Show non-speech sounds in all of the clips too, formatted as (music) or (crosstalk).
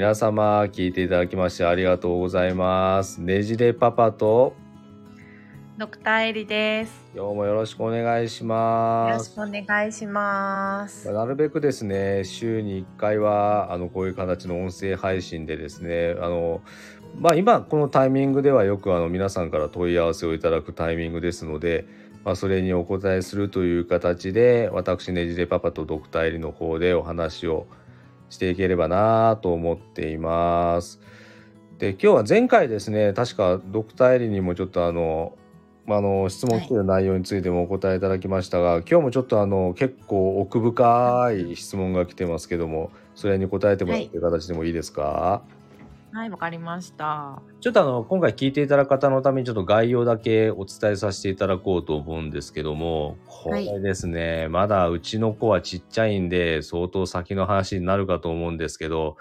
皆様聞いていただきましてありがとうございます。ねじれパパとドクターエリです。今日もよろしくお願いしよます。ろしくお願いします。なるべくですね週に1回はあのこういう形の音声配信でですねあのまあ今このタイミングではよくあの皆さんから問い合わせをいただくタイミングですので、まあ、それにお答えするという形で私ねじれパパとドクターエリの方でお話をしていければなと思っています。で今日は前回ですね確かドクターエリにもちょっとあのまああの質問来てる内容についてもお答えいただきましたが、今日もちょっとあの結構奥深い質問が来てますけどもそれに答えてもらうという形でもいいですか、はい、わかりました。ちょっとあの今回聞いていただく方のためにちょっと概要だけお伝えさせていただこうと思うんですけどもこれですね、まだうちの子はちっちゃいんで相当先の話になるかと思うんですけど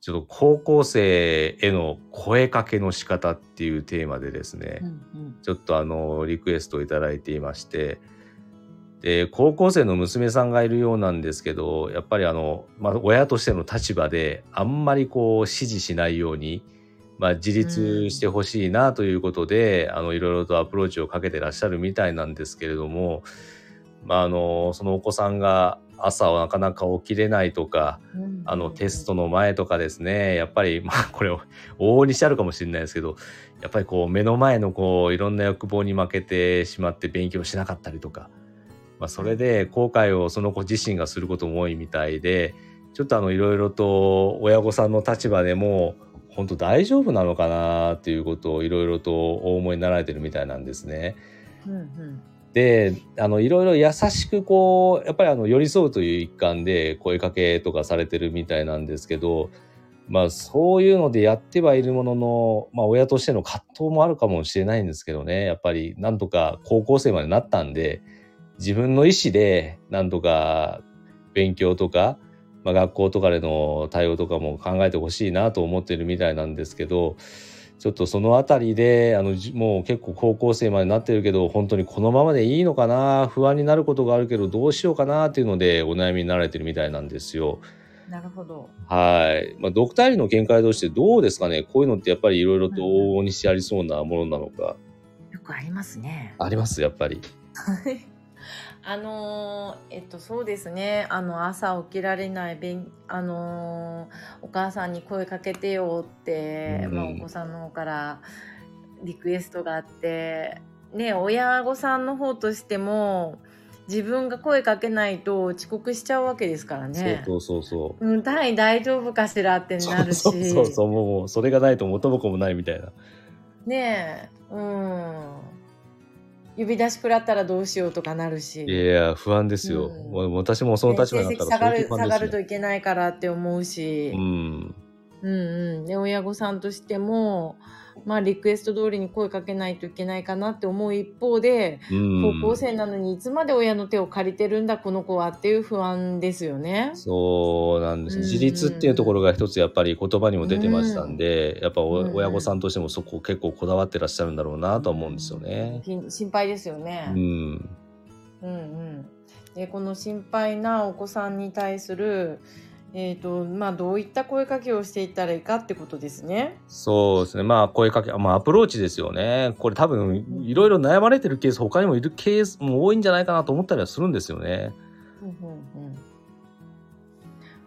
ちょっと高校生への声かけの仕方っていうテーマでですね、うんうん。ちょっとあのリクエストをいただいていましてで高校生の娘さんがいるようなんですけどやっぱりあの、まあ、親としての立場であんまりこう指示しないように、まあ、自立してほしいなということで、あのいろいろとアプローチをかけてらっしゃるみたいなんですけれども、まあ、あのそのお子さんが朝はなかなか起きれないとかあのテストの前とかですねやっぱりまあこれ往々にしてあるかもしれないですけどやっぱりこう目の前のこういろんな欲望に負けてしまって勉強しなかったりとか、まあ、それで後悔をその子自身がすることも多いみたいでちょっとあのいろいろと親御さんの立場でも本当大丈夫なのかなっていうことをいろいろとお思いになられてるみたいなんですね。うんうん。であのいろいろ優しくこうやっぱりあの寄り添うという一環で声かけとかされてるみたいなんですけどまあそういうのでやってはいるものの、まあ、親としての葛藤もあるかもしれないんですけどねやっぱりなんとか高校生までなったんで自分の意思でなんとか勉強とか、まあ、学校とかでの対応とかも考えてほしいなと思ってるみたいなんですけどちょっとそのあたりであのじもう結構高校生までなってるけど本当にこのままでいいのかな？不安になることがあるけどどうしようかなっていうのでお悩みになられてるみたいなんですよ。なるほど。はい。まあ、ドクターリの見解としてどうですかね？こういうのってやっぱりいろいろと往々にしてありそうなものなのか。よくありますね。ありますやっぱり。(laughs) あのーえっとそうですねあの朝起きられないべんあのーお母さんに声かけてよって、うんまあ、お子さんの方からリクエストがあってね親御さんの方としても自分が声かけないと遅刻しちゃうわけですからね。そうそうそうそう。うん、単位大丈夫かしらってなるし。そうそうそうもうもうそれがないと元も子もないみたいな。ねえ、うん。指出し食らったらどうしようとかなるし。いや不安ですよ。うん私もその立場になったら成績下がる下がるといけないからって思うし、うん。うんうん、で親御さんとしても、まあ、リクエスト通りに声かけないといけないかなって思う一方で、うん、高校生なのにいつまで親の手を借りてるんだこの子はっていう不安ですよね。そうなんです、うん。自立っていうところが一つやっぱり言葉にも出てましたんで、やっぱ親御さんとしてもそこ結構こだわってらっしゃるんだろうなとは思うんですよね。ひ心配ですよね。うん、うんうん、でこの心配なお子さんに対する、えーとまあ、どういった声かけをしていったらいいかってことですね。そうですねまあ声かけ、まあ、アプローチですよねこれ多分いろいろ悩まれてるケース他にもいるケースも多いんじゃないかなと思ったりはするんですよね。うんうんうん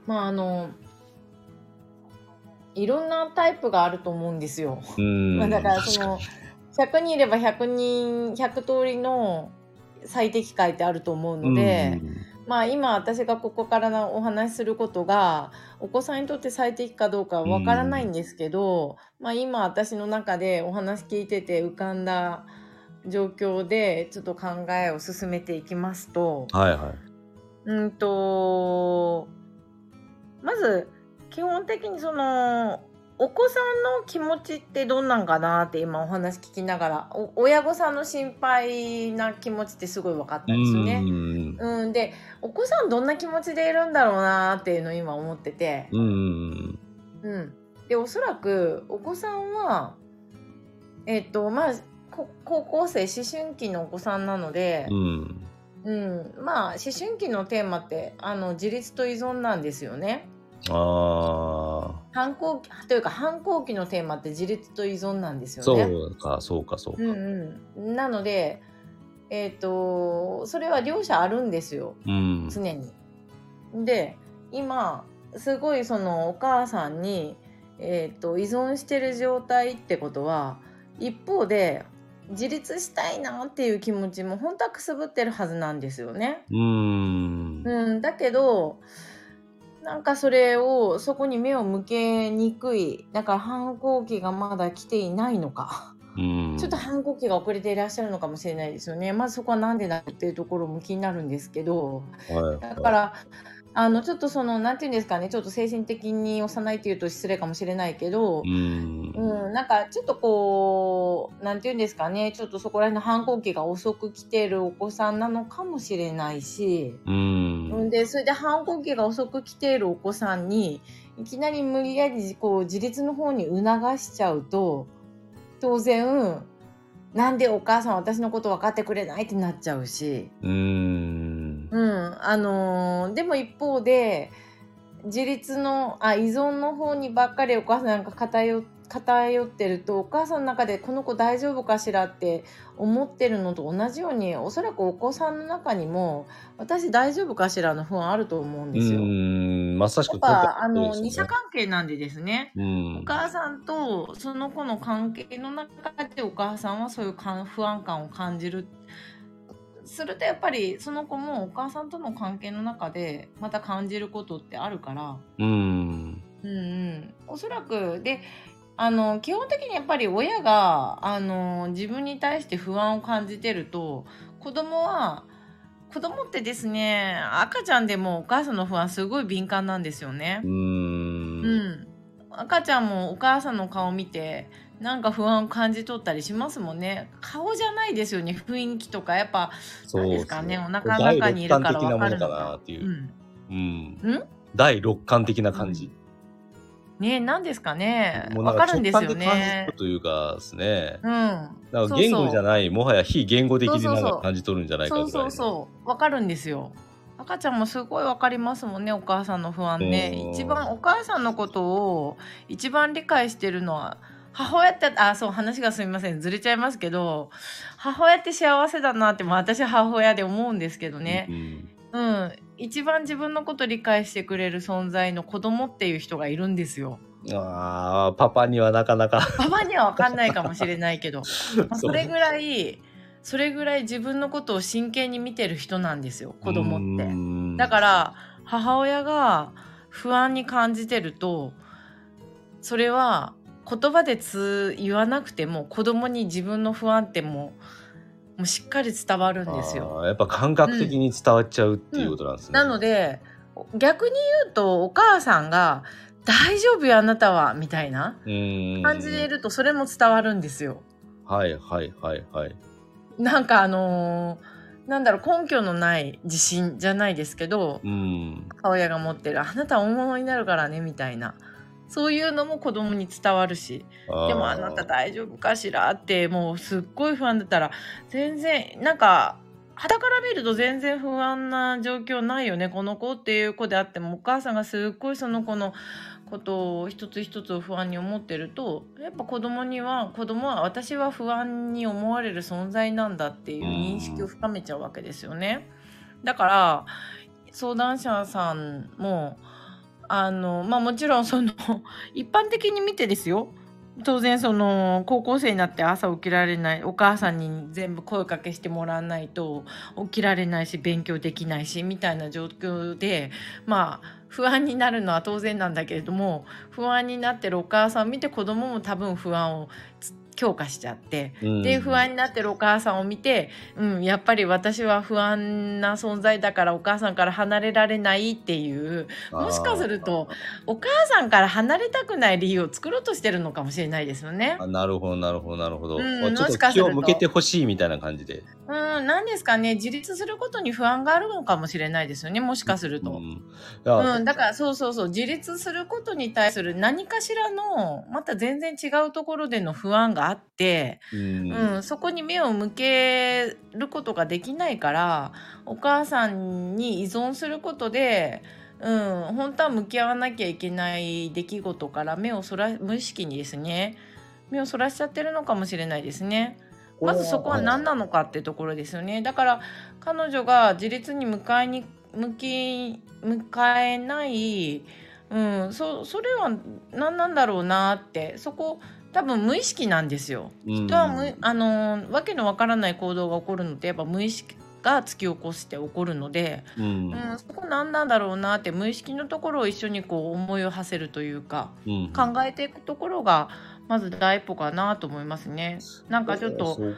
まああのいろんなタイプがあると思うんですよ。うん、まあ、だからその100人いれば100人100通りの最適解ってあると思うので、まあ今私がここからのお話しすることがお子さんにとって最適かどうかはわからないんですけど、まあ今私の中でお話聞いてて浮かんだ状況でちょっと考えを進めていきますとはいはい。うんとまず基本的にそのお子さんの気持ちってどんなんかなって今お話聞きながらお親御さんの心配な気持ちってすごい分かったんですよね。うん。うん、でお子さんどんな気持ちでいるんだろうなっていうのを今思ってて、うんうんうん、でおそらくお子さんはえっ、とまあこ高校生思春期のお子さんなのでう、ん。うん。まあ思春期のテーマってあの自立と依存なんですよね。あ反抗期というか反抗期のテーマって自立と依存なんですよそね。うか、そうか、そうか。うんうん、なので、えっとそれは両者あるんですようん。常に。で今すごいそのお母さんに、えっと依存してる状態ってことは一方で自立したいなっていう気持ちも本当はくすぶってるはずなんですよね。うーん。うん、だけどなんかそれをそこに目を向けにくいだから反抗期がまだ来ていないのか。うん。ちょっと反抗期が遅れていらっしゃるのかもしれないですよね。まずそこはなんでだっていうところも気になるんですけど、はいだから、あの、ちょっとその、なんていうんですかね、ちょっと精神的に幼いっていうと失礼かもしれないけどう、ん。うん、なんかちょっとこう、なんていうんですかね、ちょっとそこら辺の反抗期が遅く来てるお子さんなのかもしれないし、う。うんんで、それで反抗期が遅く来ているお子さんに、いきなり無理やりこう自立の方に促しちゃうと、当然、なんでお母さん私のこと分かってくれないってなっちゃうし、うーん。うん、あのーでも一方で、自立の、あ、依存の方にばっかりお母さんなんか偏偏ってると、お母さんの中でこの子大丈夫かしらって思ってるのと同じように、おそらくお子さんの中にも、私大丈夫かしらの不安あると思うんうですよ。ん。まさしくやっぱ、あの、二者関係なんでですね。うんお。母さんとその子の関係の中でお母さんはそういう不安感を感じるするとやっぱりその子もお母さんとの関係の中でまた感じることってあるからうん。うんうんおそらくであの基本的にやっぱり親があの自分に対して不安を感じてると子供は子供ってですね赤ちゃんでもお母さんの不安すごい敏感なんですよね。うー。うんん、赤ちゃんもお母さんの顔見てなんか不安を感じ取ったりしますもんね顔じゃないですよね雰囲気とかやっぱそう何ですかねお腹の中にいるから分かるの第六感的なものかなかっていう。うん、うん。ん第六感的な感じ。ね何ですかね。もうなん分かるんですよね。るというかですね。うん。だから言語じゃない、もはや非言語的になん感じ取るんじゃないか。そうそうそう。分かるんですよ。赤ちゃんもすごい分かりますもんねお母さんの不安ね。うん。一番お母さんのことを一番理解してるのは母親ってあそう話がすみません。ずれちゃいますけど母親って幸せだなって私は母親で思うんですけどね。うん。うん一番自分のこと理解してくれる存在の子供っていう人がいるんですよああ、パパにはなかなか。パパには分かんないかもしれないけど、(laughs) まあそれぐらいそれぐらい自分のことを真剣に見てる人なんですよ子供って。だから母親が不安に感じてるとそれは言葉でつ言わなくても子供に自分の不安ってもうもうしっかり伝わるんですよ。やっぱ感覚的に伝わっちゃうっていうことなんですね。なので逆に言うとお母さんが「大丈夫よあなたは」みたいなうん感じでいるとそれも伝わるんですよ。はいはいはいはい。なんかあのーなんだろう根拠のない自信じゃないですけどうん。母親が持ってる「あなたは大物になるからね」みたいなそういうのも子供に伝わるしでもあなた大丈夫かしらってもうすっごい不安だったら全然なんか肌から見ると全然不安な状況ないよねこの子っていう子であってもお母さんがすっごいその子のことを一つ一つを不安に思ってるとやっぱ子供には子供は私は不安に思われる存在なんだっていう認識を深めちゃうわけですよね。だから相談者さんもあのまあもちろんその (laughs) 一般的に見てですよ。当然その高校生になって朝起きられないお母さんに全部声かけしてもらわないと起きられないし勉強できないしみたいな状況でまあ不安になるのは当然なんだけれども不安になってるお母さんを見て子供も多分不安をつ強化しちゃってで不安になってるお母さんを見て、うん、やっぱり私は不安な存在だからお母さんから離れられないっていうもしかするとお母さんから離れたくない理由を作ろうとしてるのかもしれないですよねあ。なるほどなるほどなるほど。うんあちょっともしかすると気を向けてほしいみたいな感じで。うん、なんですかね自立することに不安があるのかもしれないですよねもしかすると。うんうん、だからそうそうそう自立することに対する何かしらのまた全然違うところでの不安があって、うんうん、そこに目を向けることができないからお母さんに依存することでうん、本当は向き合わなきゃいけない出来事から目をそら無意識にですね目をそらしちゃってるのかもしれないですね。まずそこは何なのかってところですよね。だから彼女が自立に迎えに向き迎えない、うん、そそれは何なんだろうなってそこ多分無意識なんですよ。人はむあのわけのわからない行動が起こるのってやっぱ無意識が突き起こして起こるので、うん、うん、そこ何なんだろうなって無意識のところを一緒にこう思いを馳せるというか、うん、考えていくところがまず第一歩かなと思いますね。なんかちょっと、うん、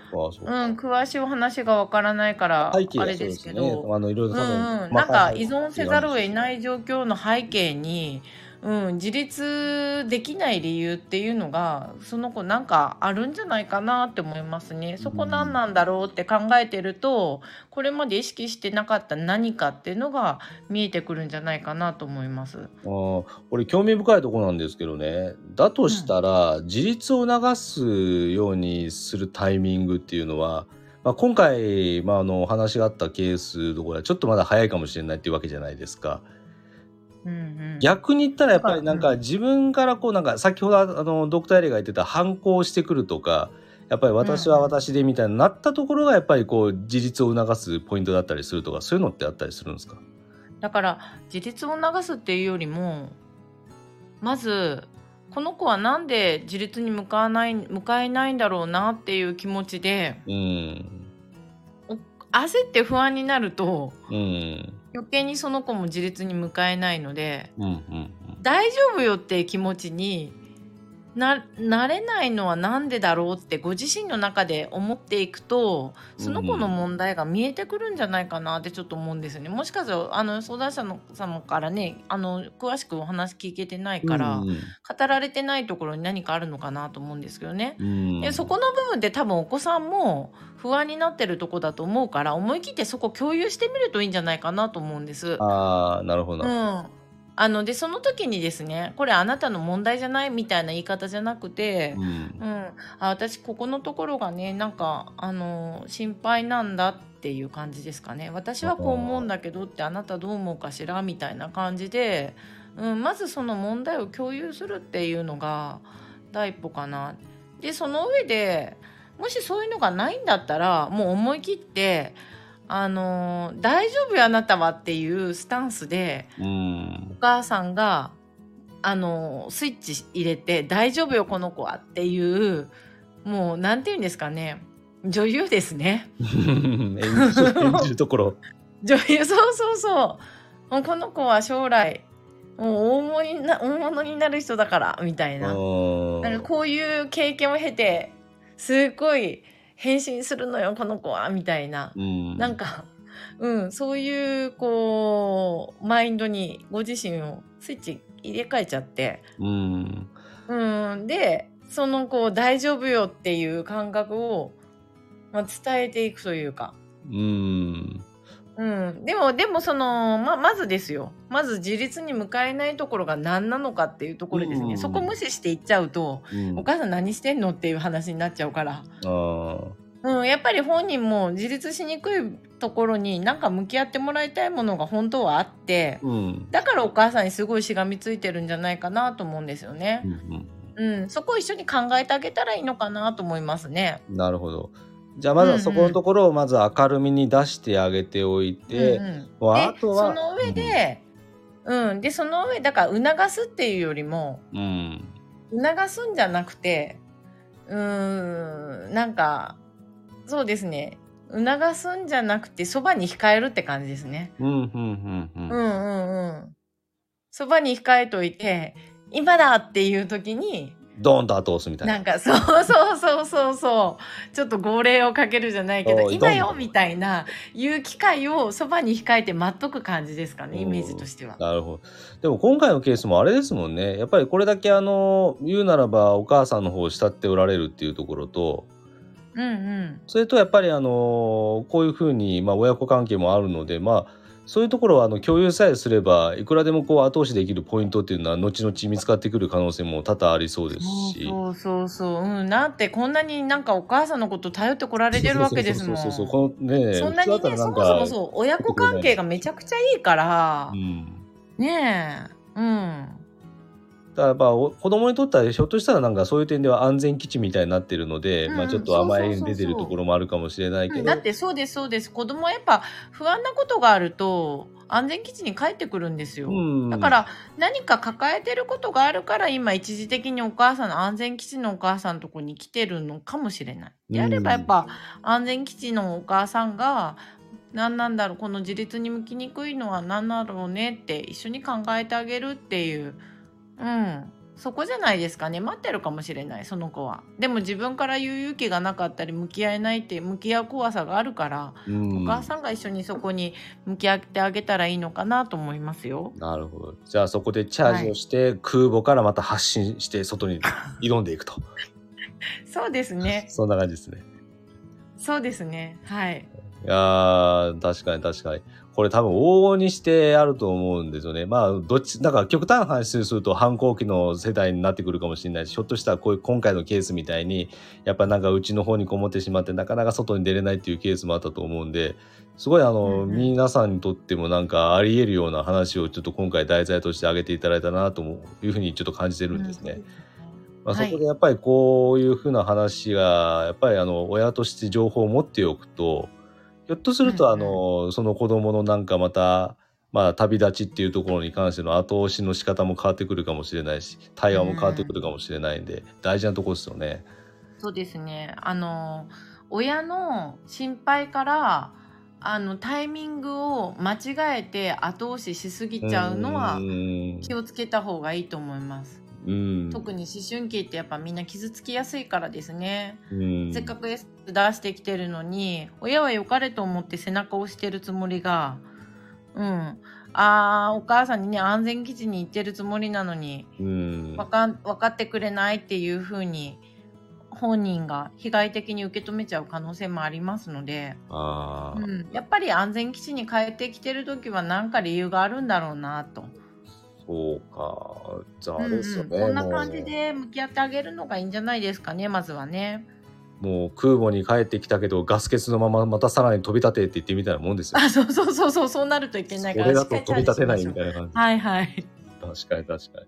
詳しいお話がわからないから、あれですけど、ね、あのいろいろうん、なんか依存せざるを得ない状況の背景に、うん、自立できない理由っていうのがその子なんかあるんじゃないかなって思いますね。そこ何なんだろうって考えてるとこれまで意識してなかった何かっていうのが見えてくるんじゃないかなと思います。あ俺興味深いとこなんですけどねだとしたら、うん、自立を促すようにするタイミングっていうのはまあ、今回、まあ、あの話があったケースどころはちょっとまだ早いかもしれないっていうわけじゃないですか。うんうん、逆に言ったらやっぱりなんか自分からこうなんか先ほどあのドクターエレが言ってた反抗してくるとかやっぱり私は私でみたいになったところがやっぱりこう自立を促すポイントだったりするとかそういうのってあったりするんですか？だから自立を促すっていうよりもまずこの子はなんで自立に向かわない向かえないんだろうなっていう気持ちで、うん、焦って不安になると、うん、余計にその子も自立に向かえないので、うんうんうん、大丈夫よって気持ちにななれないのは何でだろうってご自身の中で思っていくとその子の問題が見えてくるんじゃないかなってちょっと思うんですよね。もしかしたらあの相談者の様からねあの詳しくお話聞けてないから、うんうん、語られてないところに何かあるのかなと思うんですけどね。うん、でそこの部分で多分お子さんも不安になってるとこだと思うから思い切ってそこ共有してみるといいんじゃないかなと思うんです。あなるほど、うんあのでその時にですねこれあなたの問題じゃないみたいな言い方じゃなくて、うん、うん、あ私ここのところがねなんかあの心配なんだっていう感じですかね。私はこう思うんだけどってあなたどう思うかしらみたいな感じで、うん、まずその問題を共有するっていうのが第一歩かな。でその上でもしそういうのがないんだったらもう思い切ってあの大丈夫よあなたはっていうスタンスで、うん、お母さんがあのスイッチ入れて大丈夫よこの子はっていうもうなんて言うんですかね女優ですね。(laughs) 演じるところ。女優そうそうそう。もうこの子は将来もう大物にな大物になる人だからみたいななんかこういう経験を経てすっごい変身するのよこの子はみたいな、うん、なんか、(laughs) うん、そういうこうマインドにご自身をスイッチ入れ替えちゃって、うん、うん、でそのこう大丈夫よっていう感覚を、まあ、伝えていくというか。うんうん、でもでもそのままずですよ。まず自立に向かえないところが何なのかっていうところですね、うん、そこ無視していっちゃうと、うん、お母さん何してんのっていう話になっちゃうから。うん、やっぱり本人も自立しにくいところになんか向き合ってもらいたいものが本当はあって、うん、だからお母さんにすごいしがみついてるんじゃないかなと思うんですよね。うん、うん、そこを一緒に考えてあげたらいいのかなと思いますね。なるほど。じゃあまずはそこのところをまず明るみに出してあげておいて、うんうん、あとはその上で、うん、うん、でその上だから促すっていうよりも、うん、促すんじゃなくてうんなんかそうですね促すんじゃなくてそばに控えるって感じですね。うんうんうんうん。うんうんうん。そばに控えといて今だっていう時にドーンと後押すみたいな。なんかそうそうそうそうそうちょっと号令をかけるじゃないけど今よみたいないう機会をそばに控えて待っとく感じですかねイメージとしては。なるほど。でも今回のケースもあれですもんねやっぱりこれだけあの言うならばお母さんの方を慕っておられるっていうところと。うんうん、それとやっぱりあのこういうふうに、まあ、親子関係もあるのでまあそういうところはあの共有さえすればいくらでもこう後押しできるポイントっていうのは後々見つかってくる可能性も多々ありそうですし。そうそうそう。うん。だってこんなになんかお母さんのこと頼ってこられてるわけですもん。そうそうそうこのねそんなにねそもそもそう親子関係がめちゃくちゃいいから、うん。ねえ。うん。だから子供にとってはひょっとしたらなんかそういう点では安全基地みたいになってるので、うんまあちょっと甘えに出てるところもあるかもしれないけど、うんだってそうですそうです。子供はやっぱ不安なことがあると安全基地に帰ってくるんですよ、うん。だから何か抱えてることがあるから今一時的にお母さんの安全基地のお母さんのとこに来てるのかもしれない。であればやっぱ安全基地のお母さんが何なんだろうこの自立に向きにくいのは何だろうねって一緒に考えてあげるっていううんそこじゃないですかね待ってるかもしれないその子はでも自分から言う勇気がなかったり向き合えないって向き合う怖さがあるから、うんお母さんが一緒にそこに向き合ってあげたらいいのかなと思いますよ。なるほど。じゃあそこでチャージをして、空母からまた発進して外に挑んでいくと。(laughs) そうですね。そんな感じですね。そうですね。はい。いやー、確かに確かに。これ多分往々にしてあると思うんですよね。まあ、どっち、なんか極端な話すると反抗期の世代になってくるかもしれないし、ひょっとしたらこういう今回のケースみたいに、やっぱなんかうちの方にこもってしまって、なかなか外に出れないっていうケースもあったと思うんで、すごいあの、うんうん皆さんにとってもなんかあり得るような話をちょっと今回題材として挙げていただいたなというふうにちょっと感じてるんですね。まあ、そはいこでやっぱりこういうふうな話がやっぱりあの親として情報を持っておくとひょっとするとあうんのその子供のなんかまたまあ旅立ちっていうところに関しての後押しの仕方も変わってくるかもしれないし対話も変わってくるかもしれないんで大事なところですよね。そうですね。あの親の心配からあのタイミングを間違えて後押ししすぎちゃうのはうん気をつけた方がいいと思います。うん。特に思春期ってやっぱみんな傷つきやすいからですね。うん。せっかく S 出してきてるのに親は良かれと思って背中を押してるつもりがうん。あーお母さんにね安全基地に行ってるつもりなのにうん。わかん分かってくれないっていう風に本人が被害的に受け止めちゃう可能性もありますので、うん、やっぱり安全基地に帰ってきてる時は何か理由があるんだろうなと、そうかじゃあですよね、こんな感じで向き合ってあげるのがいいんじゃないですかねまずはね。もう空母に帰ってきたけどガス欠のまままたさらに飛び立てって言ってみたいなもんですよ。あそうそうそうそうそうなるといけないからそれだと飛び立てないみたいな感じ。はいはい。確かに確かに。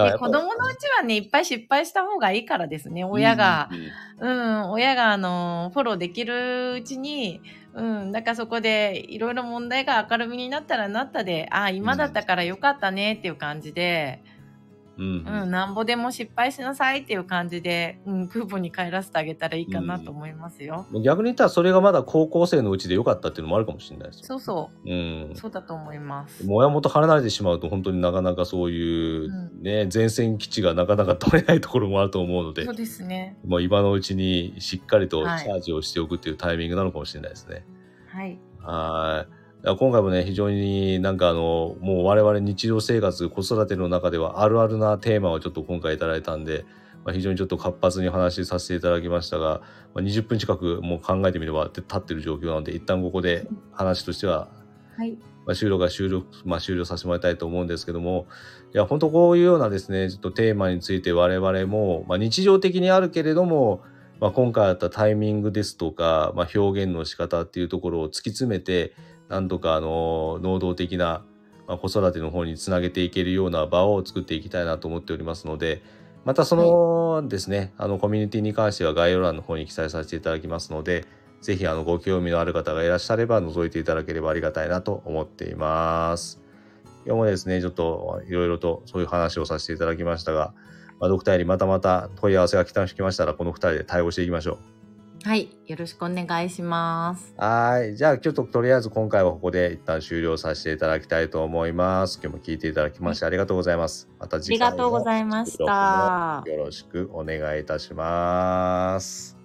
だでやっぱ。子供のうちはねいっぱい失敗した方がいいからですね親が、うん。うんうん、親があのフォローできるうちに、うん、だからそこでいろいろ問題が明るみになったらなったで、ああ、今だったからよかったねっていう感じで、うんうん、なんぼでも失敗しなさいっていう感じで、うん、空母に帰らせてあげたらいいかなと思いますよ。逆に言ったらそれがまだ高校生のうちで良かったっていうのもあるかもしれないですよ。そうそうんう、そうだと思います。もう親元離れてしまうと本当になかなかそういううね、前線基地がなかなか取れないところもあると思うのでそう、ですね。もう今のうちにしっかりとチはいャージをしておくっていうタイミングなのかもしれないですね。はい。はい。今回もね、非常になんかあの、もう我々日常生活、子育ての中ではあるあるなテーマをちょっと今回いただいたんで、まあ、非常にちょっと活発に話させていただきましたが、まあ、20分近くもう考えてみれば経ってる状況なので、一旦ここで話としては、はい。まあ、終了が終了、まあ、終了させてもらいたいと思うんですけども、いや、本当こういうようなですね、ちょっとテーマについて我々も、まあ、日常的にあるけれども、まあ、今回あったタイミングですとか、まあ、表現の仕方っていうところを突き詰めて、なんとかあの能動的な、まあ、子育ての方につなげていけるような場を作っていきたいなと思っておりますので、またそのですね、あのコミュニティに関しては概要欄の方に記載させていただきますので、ぜひあのご興味のある方がいらっしゃれば覗いていただければありがたいなと思っています。今日もですね、ちょっといろいろとそういう話をさせていただきましたが、まあ、ドクターよりまたまた問い合わせが来ましたら、この2人で対応していきましょう。はい、よろしくお願いします。はい、じゃあちょっととりあえず今回はここで一旦終了させていただきたいと思います。今日も聞いていただきましてありがとうございます。また次回ありがとうございました。よろしくお願いいたします。